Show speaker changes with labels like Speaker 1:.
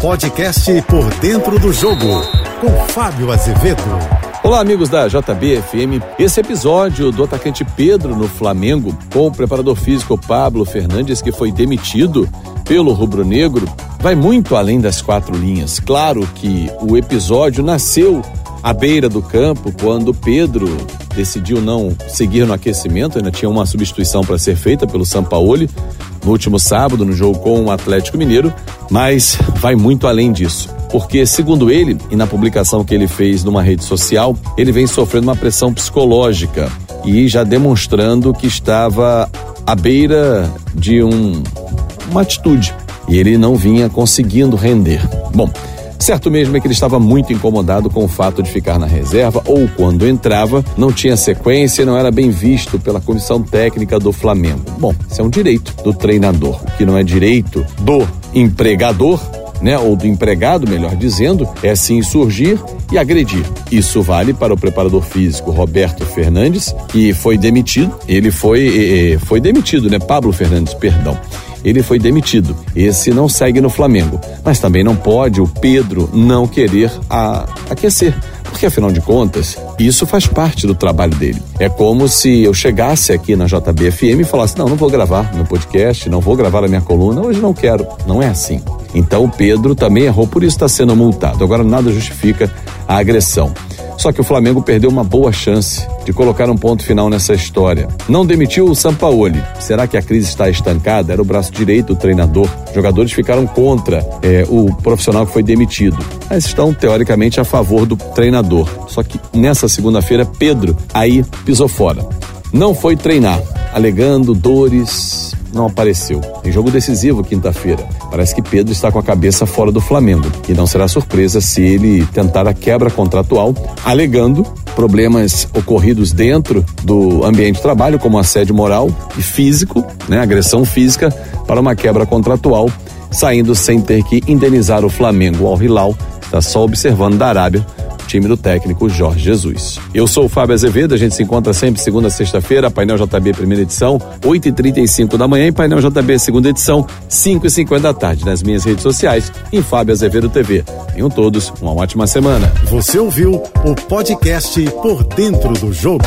Speaker 1: Podcast Por Dentro do Jogo, com Fábio Azevedo.
Speaker 2: Olá, amigos da JBFM. Esse episódio do atacante Pedro no Flamengo, com o preparador físico Pablo Fernandes, que foi demitido pelo rubro-negro, vai muito além das quatro linhas. Claro que o episódio nasceu à beira do campo quando Pedro decidiu não seguir no aquecimento, ainda tinha uma substituição para ser feita pelo Sampaoli no último sábado no jogo com o Atlético Mineiro, mas vai muito além disso porque, segundo ele, e na publicação que ele fez numa rede social, ele vem sofrendo uma pressão psicológica e já demonstrando que estava à beira de um, uma atitude e ele não vinha conseguindo render. Bom, Certo mesmo é que ele estava muito incomodado com o fato de ficar na reserva ou, quando entrava, não tinha sequência e não era bem visto pela comissão técnica do Flamengo. Bom, isso é um direito do treinador. O que não é direito do empregador né, ou do empregado, melhor dizendo, é sim surgir e agredir. Isso vale para o preparador físico Roberto Fernandes, que foi demitido. Ele foi, foi demitido, né? Pablo Fernandes, perdão ele foi demitido. Esse não segue no Flamengo. Mas também não pode o Pedro não querer a, aquecer. Porque afinal de contas, isso faz parte do trabalho dele. É como se eu chegasse aqui na JBFM e falasse: não, não vou gravar meu podcast, não vou gravar a minha coluna, hoje não quero. Não é assim. Então o Pedro também errou, por isso está sendo multado. Agora nada justifica a agressão. Só que o Flamengo perdeu uma boa chance de colocar um ponto final nessa história. Não demitiu o Sampaoli. Será que a crise está estancada? Era o braço direito do treinador. Jogadores ficaram contra é, o profissional que foi demitido, mas estão teoricamente a favor do treinador. Só que nessa segunda-feira, Pedro aí pisou fora. Não foi treinar, alegando dores não apareceu. Em jogo decisivo, quinta-feira, parece que Pedro está com a cabeça fora do Flamengo. E não será surpresa se ele tentar a quebra contratual, alegando problemas ocorridos dentro do ambiente de trabalho, como assédio moral e físico, né, agressão física, para uma quebra contratual, saindo sem ter que indenizar o Flamengo. Al Hilal está só observando da Arábia time do técnico Jorge Jesus. Eu sou o Fábio Azevedo, a gente se encontra sempre segunda a sexta-feira, painel JB primeira edição, 8h35 da manhã e painel JB segunda edição, 5h50 da tarde, nas minhas redes sociais, em Fábio Azevedo TV. Tenham todos uma ótima semana.
Speaker 1: Você ouviu o podcast Por Dentro do Jogo.